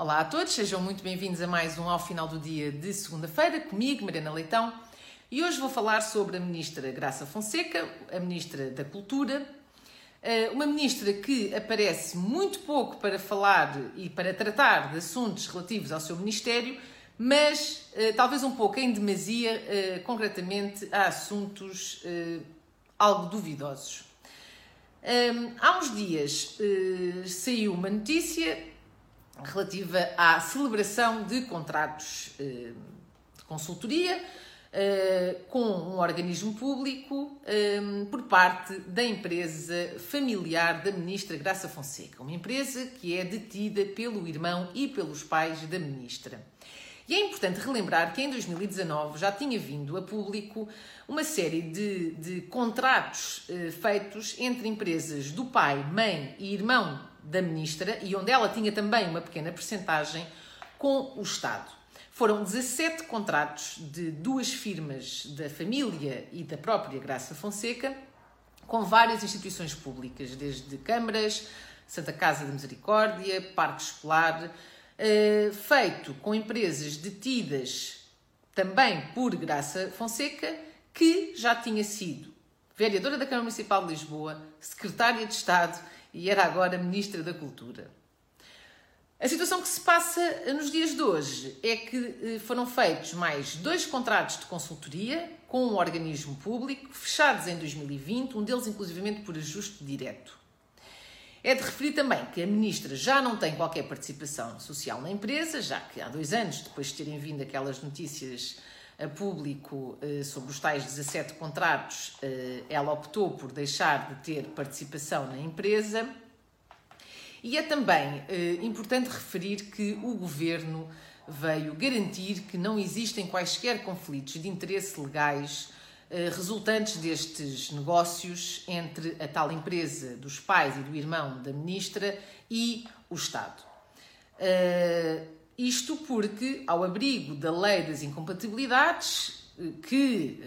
Olá a todos, sejam muito bem-vindos a mais um Ao Final do Dia de segunda-feira, comigo, Mariana Leitão, e hoje vou falar sobre a Ministra Graça Fonseca, a Ministra da Cultura, eh, uma Ministra que aparece muito pouco para falar e para tratar de assuntos relativos ao seu Ministério, mas eh, talvez um pouco em demasia, eh, concretamente a assuntos algo duvidosos. Há uns dias saiu uma notícia relativa à celebração de contratos eh, de consultoria eh, com um organismo público eh, por parte da empresa familiar da ministra Graça Fonseca, uma empresa que é detida pelo irmão e pelos pais da ministra. E é importante relembrar que em 2019 já tinha vindo a público uma série de, de contratos feitos entre empresas do pai, mãe e irmão da ministra e onde ela tinha também uma pequena percentagem com o Estado. Foram 17 contratos de duas firmas da família e da própria Graça Fonseca com várias instituições públicas, desde câmaras, Santa Casa de Misericórdia, Parque Escolar, eh, feito com empresas detidas também por Graça Fonseca, que já tinha sido vereadora da Câmara Municipal de Lisboa, secretária de Estado e era agora Ministra da Cultura. A situação que se passa nos dias de hoje é que eh, foram feitos mais dois contratos de consultoria com um organismo público, fechados em 2020, um deles inclusivamente por ajuste direto. É de referir também que a ministra já não tem qualquer participação social na empresa, já que há dois anos, depois de terem vindo aquelas notícias a público eh, sobre os tais 17 contratos, eh, ela optou por deixar de ter participação na empresa. E é também eh, importante referir que o governo veio garantir que não existem quaisquer conflitos de interesse legais resultantes destes negócios entre a tal empresa dos pais e do irmão da ministra e o Estado. Uh, isto porque, ao abrigo da lei das incompatibilidades, eh, que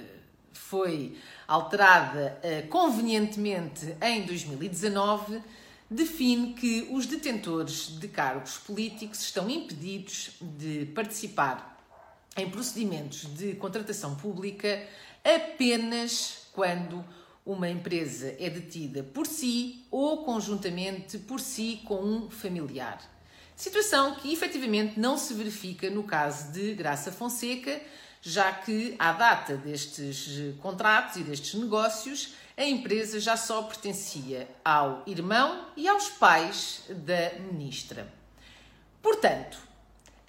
foi alterada convenientemente em 2019, define que os detentores de cargos políticos estão impedidos de participar em procedimentos de contratação pública apenas quando uma empresa é detida por si ou conjuntamente por si com um familiar. Situação que efetivamente não se verifica no caso de Graça Fonseca, já que, à data destes contratos e destes negócios, a empresa já só pertencia ao irmão e aos pais da ministra. Portanto,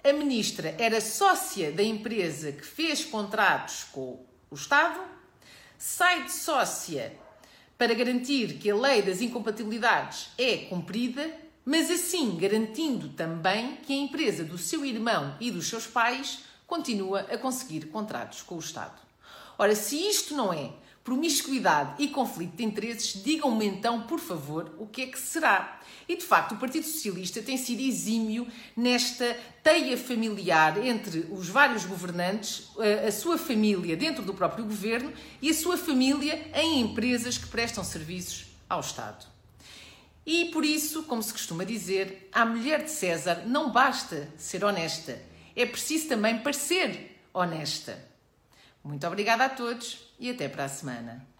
a ministra era sócia da empresa que fez contratos com o Estado, sai de sócia para garantir que a lei das incompatibilidades é cumprida, mas assim garantindo também que a empresa do seu irmão e dos seus pais continua a conseguir contratos com o Estado. Ora, se isto não é promiscuidade e conflito de interesses, digam-me então, por favor, o que é que será. E de facto, o Partido Socialista tem sido exímio nesta teia familiar entre os vários governantes, a sua família dentro do próprio governo e a sua família em empresas que prestam serviços ao Estado. E por isso, como se costuma dizer, à mulher de César não basta ser honesta, é preciso também parecer honesta. Muito obrigada a todos e até para a semana.